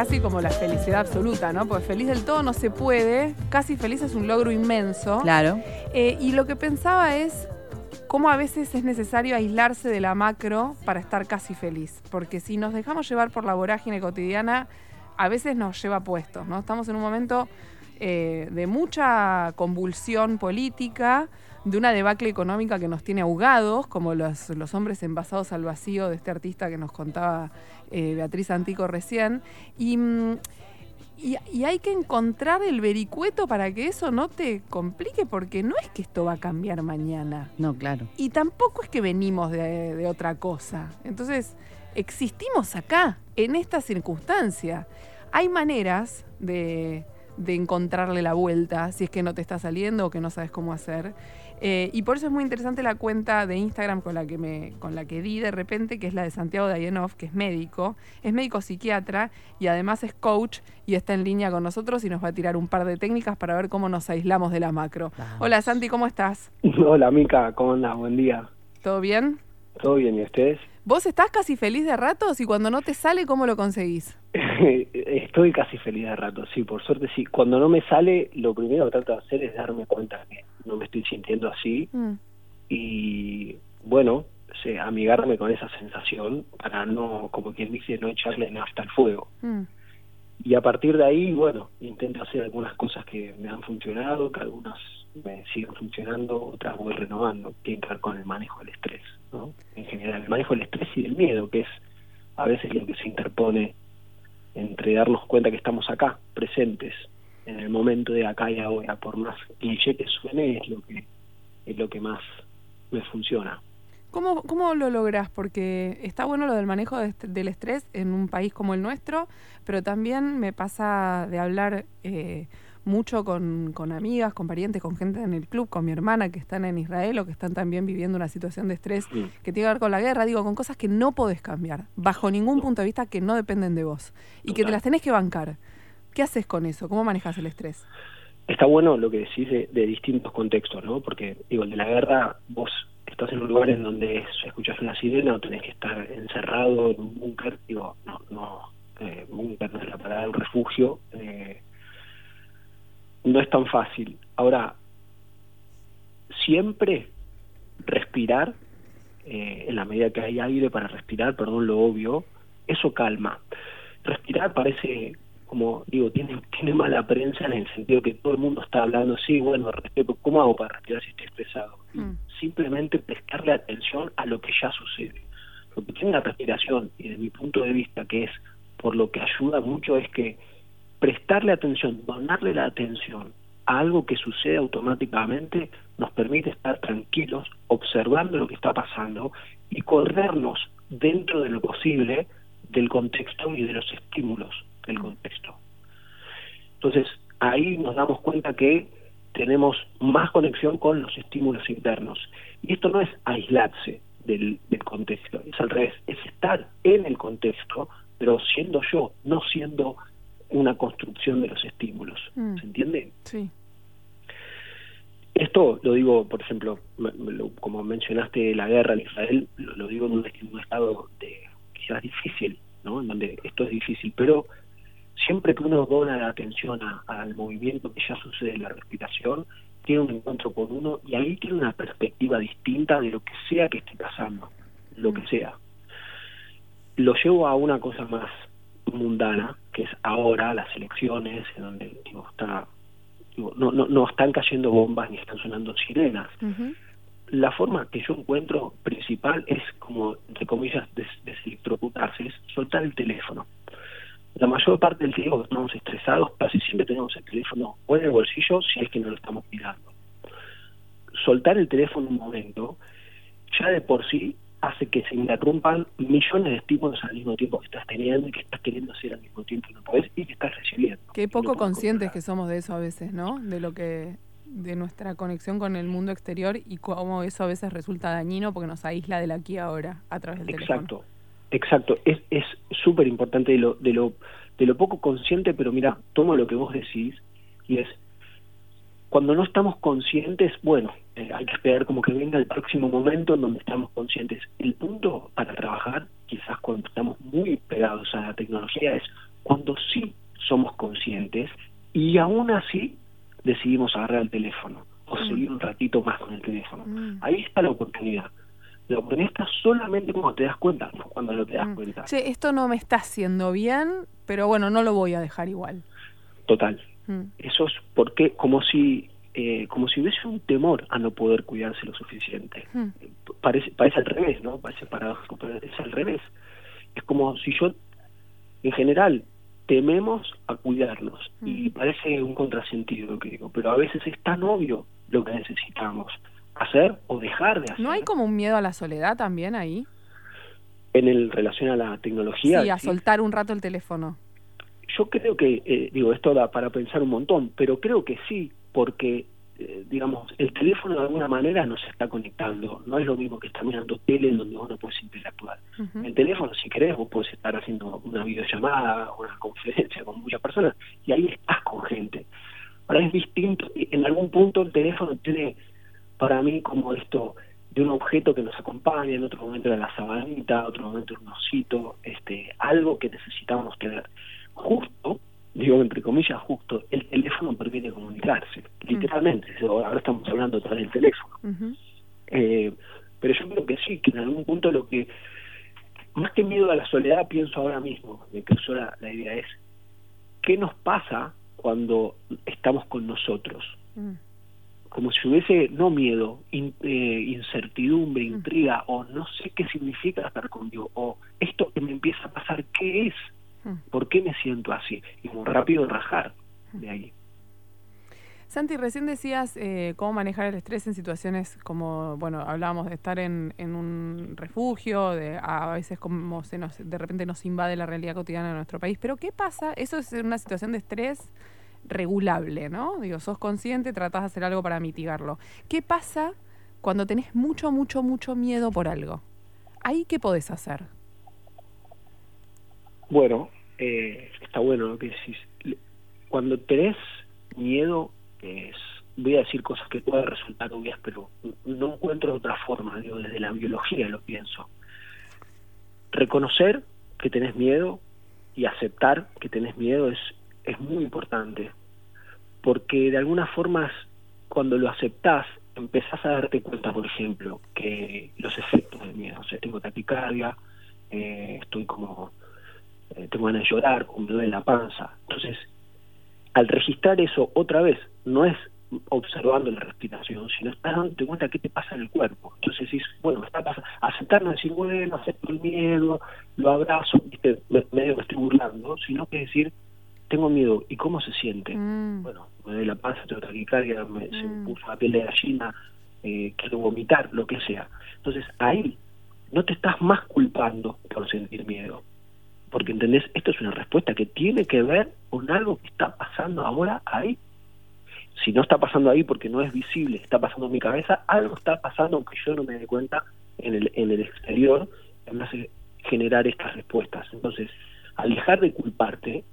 casi como la felicidad absoluta, ¿no? Porque feliz del todo no se puede, casi feliz es un logro inmenso. Claro. Eh, y lo que pensaba es cómo a veces es necesario aislarse de la macro para estar casi feliz. Porque si nos dejamos llevar por la vorágine cotidiana, a veces nos lleva puestos, ¿no? Estamos en un momento eh, de mucha convulsión política, de una debacle económica que nos tiene ahogados, como los, los hombres envasados al vacío de este artista que nos contaba eh, Beatriz Antico recién. Y, mm, y, y hay que encontrar el vericueto para que eso no te complique, porque no es que esto va a cambiar mañana. No, claro. Y tampoco es que venimos de, de otra cosa. Entonces, existimos acá, en esta circunstancia. Hay maneras de, de encontrarle la vuelta si es que no te está saliendo o que no sabes cómo hacer. Eh, y por eso es muy interesante la cuenta de Instagram con la que me, con la que di de repente, que es la de Santiago Dayenov, que es médico, es médico psiquiatra y además es coach y está en línea con nosotros y nos va a tirar un par de técnicas para ver cómo nos aislamos de la macro. Hola Santi, ¿cómo estás? Hola Mica, ¿cómo andás? Buen día. ¿Todo bien? ¿Todo bien? ¿Y ustedes? ¿Vos estás casi feliz de ratos y cuando no te sale, cómo lo conseguís? Estoy casi feliz de ratos, sí, por suerte sí. Cuando no me sale, lo primero que trato de hacer es darme cuenta que no me estoy sintiendo así Mm. y, bueno, sé, amigarme con esa sensación para no, como quien dice, no echarle nafta al fuego. Mm. Y a partir de ahí, bueno, intento hacer algunas cosas que me han funcionado, que algunas me siguen funcionando, otras voy renovando. Tiene que ver con el manejo del estrés, En general, el manejo del estrés y del miedo, que es a veces lo que se interpone entre darnos cuenta que estamos acá, presentes, en el momento de acá y ahora, por más cliché que suene, es lo que, es lo que más me funciona. ¿Cómo, ¿Cómo lo lográs? Porque está bueno lo del manejo de del estrés en un país como el nuestro, pero también me pasa de hablar eh, mucho con, con amigas, con parientes, con gente en el club, con mi hermana que están en Israel o que están también viviendo una situación de estrés que tiene que ver con la guerra, digo, con cosas que no podés cambiar, bajo ningún punto de vista que no dependen de vos y que te las tenés que bancar. ¿Qué haces con eso? ¿Cómo manejas el estrés? Está bueno lo que decís de, de distintos contextos, ¿no? Porque, digo, el de la guerra, vos estás en un lugar en donde escuchas una sirena o tenés que estar encerrado en un búnker, digo, no, no, eh, búnker no es la palabra, un refugio, eh, no es tan fácil. Ahora, siempre respirar, eh, en la medida que hay aire para respirar, perdón lo obvio, eso calma. Respirar parece como digo, tiene, tiene mala prensa en el sentido que todo el mundo está hablando, sí, bueno, respeto, ¿cómo hago para respirar si estoy estresado? Mm. Simplemente prestarle atención a lo que ya sucede. Lo que tiene la respiración, y desde mi punto de vista, que es por lo que ayuda mucho, es que prestarle atención, donarle la atención a algo que sucede automáticamente, nos permite estar tranquilos, observando lo que está pasando y corrernos dentro de lo posible del contexto y de los estímulos del contexto. Entonces, ahí nos damos cuenta que tenemos más conexión con los estímulos internos. Y esto no es aislarse del, contexto, es al revés, es estar en el contexto, pero siendo yo, no siendo una construcción de los estímulos. Mm. ¿Se entiende? Sí. Esto lo digo, por ejemplo, como mencionaste la guerra en Israel, lo, digo en un, en un estado de quizás difícil, ¿no? En donde esto es difícil, pero siempre que uno dona la atención a- al movimiento que ya sucede en la respiración, tiene un encuentro con uno y ahí tiene una perspectiva distinta de lo que sea que esté pasando, lo que sea. Lo llevo a una cosa más mundana, que es ahora las elecciones, en donde digo, está digo, no, no, no están cayendo bombas ni están sonando sirenas. La forma que yo encuentro principal es como, entre comillas, des- deselectrocutarse, es soltar el teléfono. La mayor parte del tiempo que estamos estresados, casi siempre tenemos el teléfono o en el bolsillo si es que no lo estamos mirando. Soltar el teléfono un momento, ya de por sí hace que se interrumpan millones de estímulos al mismo tiempo que estás teniendo y que estás queriendo hacer al mismo tiempo que no podés y que estás recibiendo. Qué no poco conscientes controlar. que somos de eso a veces, ¿no? De lo que de nuestra conexión con el mundo exterior y cómo eso a veces resulta dañino porque nos aísla del aquí ahora a través del teléfono. Exacto, exacto. Es es súper importante de lo, de lo de lo poco consciente, pero mira, tomo lo que vos decís y es cuando no estamos conscientes, bueno, eh, hay que esperar como que venga el próximo momento en donde estamos conscientes. El punto para trabajar, quizás cuando estamos muy pegados a la tecnología, es cuando sí somos conscientes y aún así decidimos agarrar el teléfono o Mm. seguir un ratito más con el teléfono. Mm. Ahí está la oportunidad. La oportunidad está solamente cuando te das cuenta, no cuando no te das Mm. cuenta. Che, esto no me está haciendo bien, pero bueno, no lo voy a dejar igual. Total. Mm. Eso es porque como si eh, como si hubiese un temor a no poder cuidarse lo suficiente. Mm. Parece, parece al revés, ¿no? Parece paradójico, pero es al revés. Es como si yo, en general, tememos a cuidarnos y Mm. parece un contrasentido lo que digo, pero a veces es tan obvio lo que necesitamos hacer o dejar de hacer ¿No hay como un miedo a la soledad también ahí? en el relación a la tecnología. Sí, a ¿sí? soltar un rato el teléfono. Yo creo que, eh, digo, esto da para pensar un montón, pero creo que sí, porque, eh, digamos, el teléfono de alguna manera nos está conectando. No es lo mismo que estar mirando tele en donde vos no puedes interactuar. Ujú. El teléfono, si querés, vos podés estar haciendo una videollamada, una conferencia con muchas personas, y ahí estás con gente. Ahora es distinto, en algún punto el teléfono tiene para mí como esto de un objeto que nos acompaña, en otro momento era la sabanita, otro momento era un osito, este, algo que necesitamos tener. Justo, digo entre comillas justo, el teléfono permite comunicarse, literalmente, ahora estamos hablando a través del teléfono. Eh, pero yo creo que sí, que en algún punto lo que, más que miedo a la soledad, pienso ahora mismo, me cruzó la, la idea es, ¿qué nos pasa cuando estamos con nosotros? Mm. Como si hubiese, no miedo, in- eh, incertidumbre, Mm. intriga, o no sé qué significa estar conmigo, o esto que me empieza a pasar, ¿qué es? ¿Por qué me siento así? Y muy rápido rajar de ahí. Santi, recién decías eh, cómo manejar el estrés en situaciones como, bueno, hablábamos de estar en, en un refugio, de a veces como se nos, de repente nos invade la realidad cotidiana de nuestro país. Pero ¿qué pasa? Eso es una situación de estrés regulable, ¿no? Digo, sos consciente, tratás de hacer algo para mitigarlo. ¿Qué pasa cuando tenés mucho, mucho, mucho miedo por algo? ¿Ahí qué podés hacer? Bueno, eh, está bueno lo que decís. Cuando tenés miedo, es, voy a decir cosas que pueden resultar obvias, pero no encuentro otra forma, digo, desde la biología lo pienso. Reconocer que tenés miedo y aceptar que tenés miedo es, es muy importante, porque de alguna forma cuando lo aceptás, empezás a darte cuenta, por ejemplo, que los efectos del miedo, o sea, tengo taquicardia, eh, estoy como eh, tengo ganas de llorar o me duele la panza. Entonces, al registrar eso otra vez, no es observando la respiración, sino estás dándote cuenta qué te pasa en el cuerpo. Entonces decís, bueno, está pasando, aceptar no decir, bueno, acepto el miedo, lo abrazo, ¿viste? Me- medio me estoy burlando, sino que decir, tengo miedo, ¿y cómo se siente? Mm. Bueno, me duele la panza, tengo taquicardia, me, se me Mm. puso la piel de gallina, eh, quiero vomitar, lo que sea. Entonces ahí no te estás más culpando por sentir miedo, porque entendés, esto es una respuesta que tiene que ver con algo que está pasando ahora ahí. Si no está pasando ahí porque no es visible, está pasando en mi cabeza, algo está pasando aunque yo no me dé cuenta en el, en el exterior que me hace generar estas respuestas. Entonces, al dejar de culparte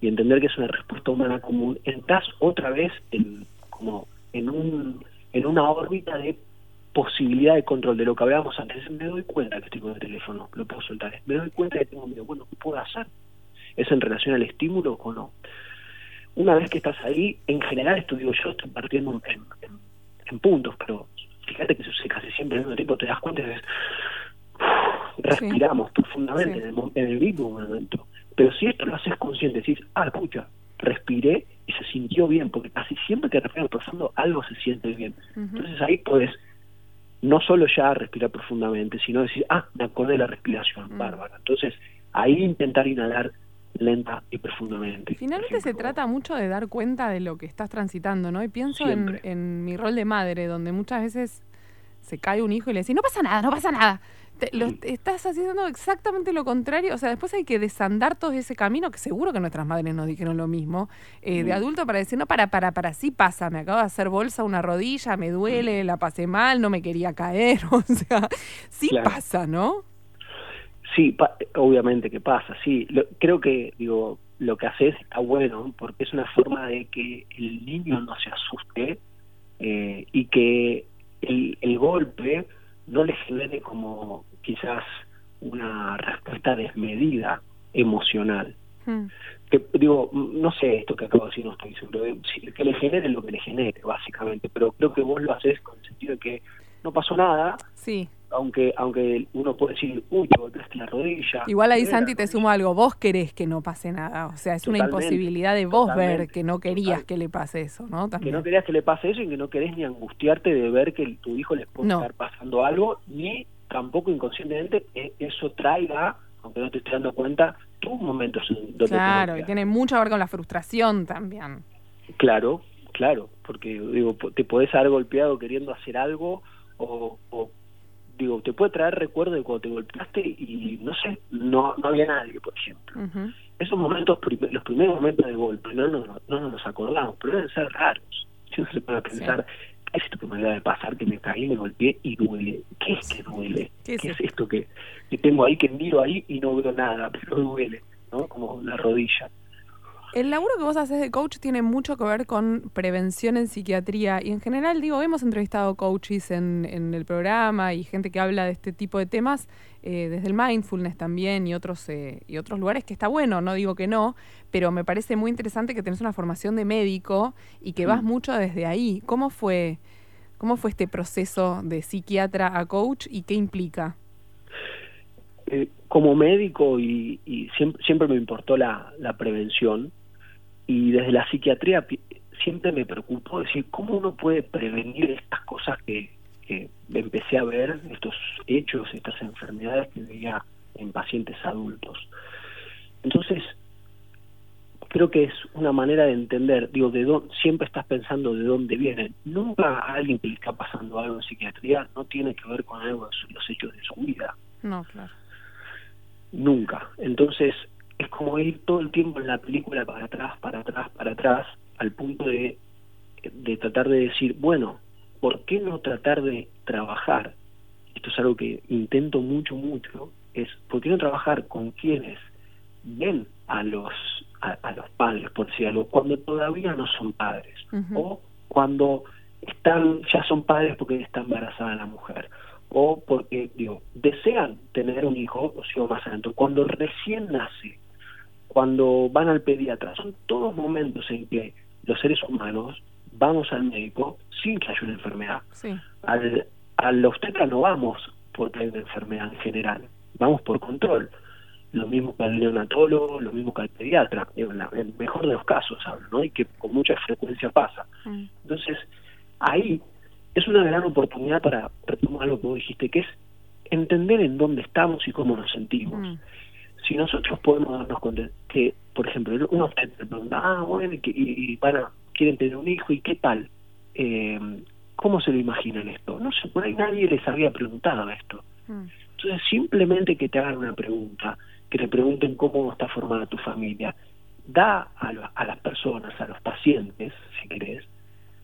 y entender que es una respuesta humana común, entras otra vez en, como en, un, en una órbita de posibilidad de control de lo que hablábamos antes. Me doy cuenta que estoy con el teléfono, lo puedo soltar. Me doy cuenta que tengo miedo. Bueno, ¿qué puedo hacer? ¿Es en relación al estímulo o no? Una vez que estás ahí, en general, esto digo yo, estoy partiendo en, en- en puntos, pero fíjate que sucede casi siempre al mismo tiempo, te das cuenta y dices, respiramos profundamente Sí. en, el, mo- en el mismo momento. Pero si esto lo haces consciente, decís, ah, escucha, respiré y se sintió bien, porque casi siempre que respiras profundo algo se siente bien. Entonces ahí puedes no solo ya respirar profundamente, sino decir, ah, me acordé de la respiración, Mm. bárbara. Entonces ahí intentar inhalar lenta y profundamente. Finalmente se trata mucho de dar cuenta de lo que estás transitando, ¿no? Y pienso en, en mi rol de madre, donde muchas veces se cae un hijo y le decís, no pasa nada, no pasa nada. Te- lo- Sí. estás haciendo exactamente lo contrario. O sea, después hay que desandar todo ese camino, que seguro que nuestras madres nos dijeron lo mismo, eh, de Mm. adulto para decir, no, para, para, para, sí pasa, me acabo de hacer bolsa una rodilla, me duele, la pasé mal, no me quería caer. O sea, sí Claro. pasa, ¿no? Sí, pa- obviamente que pasa, sí. Lo- creo que, digo, lo que haces está bueno porque es una forma de que el niño no se asuste eh, y que el, el golpe no le genere como quizás una respuesta desmedida emocional. Hmm. Que, digo, no sé esto que acabo de decir, no estoy seguro, que le genere lo que le genere, básicamente, pero creo que vos lo haces con el sentido de que no pasó nada. Sí aunque aunque uno puede decir, uy, te golpeaste la rodilla. Igual ahí, Santi, te sumo algo. Vos querés que no pase nada. O sea, es una imposibilidad de vos ver que no querías que le pase eso, ¿no? Que no querías que le pase eso y que no querés ni angustiarte de ver que tu hijo le puede estar pasando algo, ni tampoco inconscientemente que eso traiga, aunque no te estés dando cuenta, tus momentos donde Claro, y tiene mucho que ver con la frustración también. Claro, claro, porque digo, te podés haber golpeado queriendo hacer algo o, o digo, te puede traer recuerdo de cuando te golpeaste y no sé, no, no había nadie, por ejemplo. Esos momentos, los primeros momentos de golpe, no, no, no, nos acordamos, pero deben ser raros. Si uno se puede pensar, ¿qué es esto que me acaba de pasar? Que me caí, me golpeé y duele. ¿Qué es que duele? ¿Qué es, esto que, que tengo ahí, que miro ahí y no veo nada, pero duele? ¿no? Como la rodilla. El laburo que vos haces de coach tiene mucho que ver con prevención en psiquiatría y en general, digo, hemos entrevistado coaches en, en el programa y gente que habla de este tipo de temas eh, desde el mindfulness también y otros, eh, y otros lugares que está bueno, no digo que no, pero me parece muy interesante que tenés una formación de médico y que vas mm. mucho desde ahí. ¿Cómo fue, ¿Cómo fue este proceso de psiquiatra a coach y qué implica? Eh, como médico y, siempre, siempre, me importó la, la prevención, y desde la psiquiatría siempre me preocupó decir cómo uno puede prevenir estas cosas que, empecé a ver, estos hechos, estas enfermedades que veía en pacientes adultos. Entonces, creo que es una manera de entender, digo, de dónde, siempre estás pensando de dónde vienen. Nunca a alguien que le está pasando algo en psiquiatría no tiene que ver con algo de los hechos de su vida. No, claro. Nunca. Entonces, es como ir todo el tiempo en la película para atrás, para atrás, para atrás, al punto de, de tratar de decir, bueno, ¿por qué no tratar de trabajar? Esto es algo que intento mucho, mucho, es ¿por qué no trabajar con quienes ven a los a, los padres, por decir algo, cuando todavía no son padres, o cuando están ya son padres porque está embarazada la mujer, o porque digo desean tener un hijo, o sigo más adelante, cuando recién nace, cuando van al pediatra, son todos momentos en que los seres humanos vamos al médico sin que haya una enfermedad. Al, al obstetra no vamos porque hay una enfermedad en general, vamos por control. Lo mismo que al neonatólogo, lo mismo que al pediatra, en, el mejor de los casos hablo, ¿no? Y que con mucha frecuencia pasa. Mm. Entonces, ahí es una gran oportunidad para retomar lo que vos dijiste, que es entender en dónde estamos y cómo nos sentimos. Mm si nosotros podemos darnos cuenta que, por ejemplo, uno te pregunta, ah, bueno, y, y, quieren tener un hijo, ¿y qué tal? Eh, ¿Cómo se lo imaginan esto? No sé, por ahí nadie les había preguntado esto. Mm. Entonces, simplemente que te hagan una pregunta, que te pregunten cómo está formada tu familia, da a, a las personas, a los pacientes, si querés,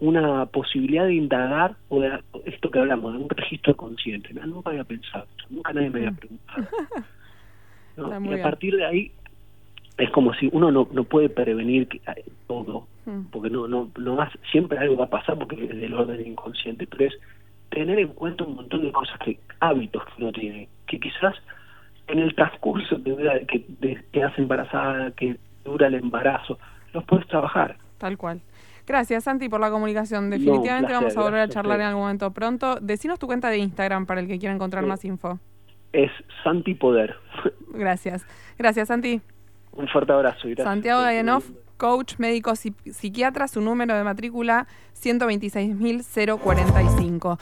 una posibilidad de indagar o de esto que hablamos, de un registro consciente. No, nunca había pensado nunca nadie me había mm. preguntado. Y a partir de ahí es como si uno no, no puede prevenir eh, todo, hmm. porque no, no, no más, siempre algo va a pasar porque es del orden inconsciente, pero es tener en cuenta un montón de cosas, que hábitos que uno tiene, que quizás en el transcurso de, que de, que hace embarazada, que dura el embarazo, los puedes trabajar. Tal cual. Gracias, Santi, por la comunicación. Definitivamente vamos a volver a charlar en algún momento pronto. Decinos tu cuenta de Instagram para el que quiera encontrar más info es Santi Poder. Gracias. Gracias, Santi. Un fuerte abrazo. Santiago Dayanov, coach médico psiquiatra, su número de matrícula 126.045.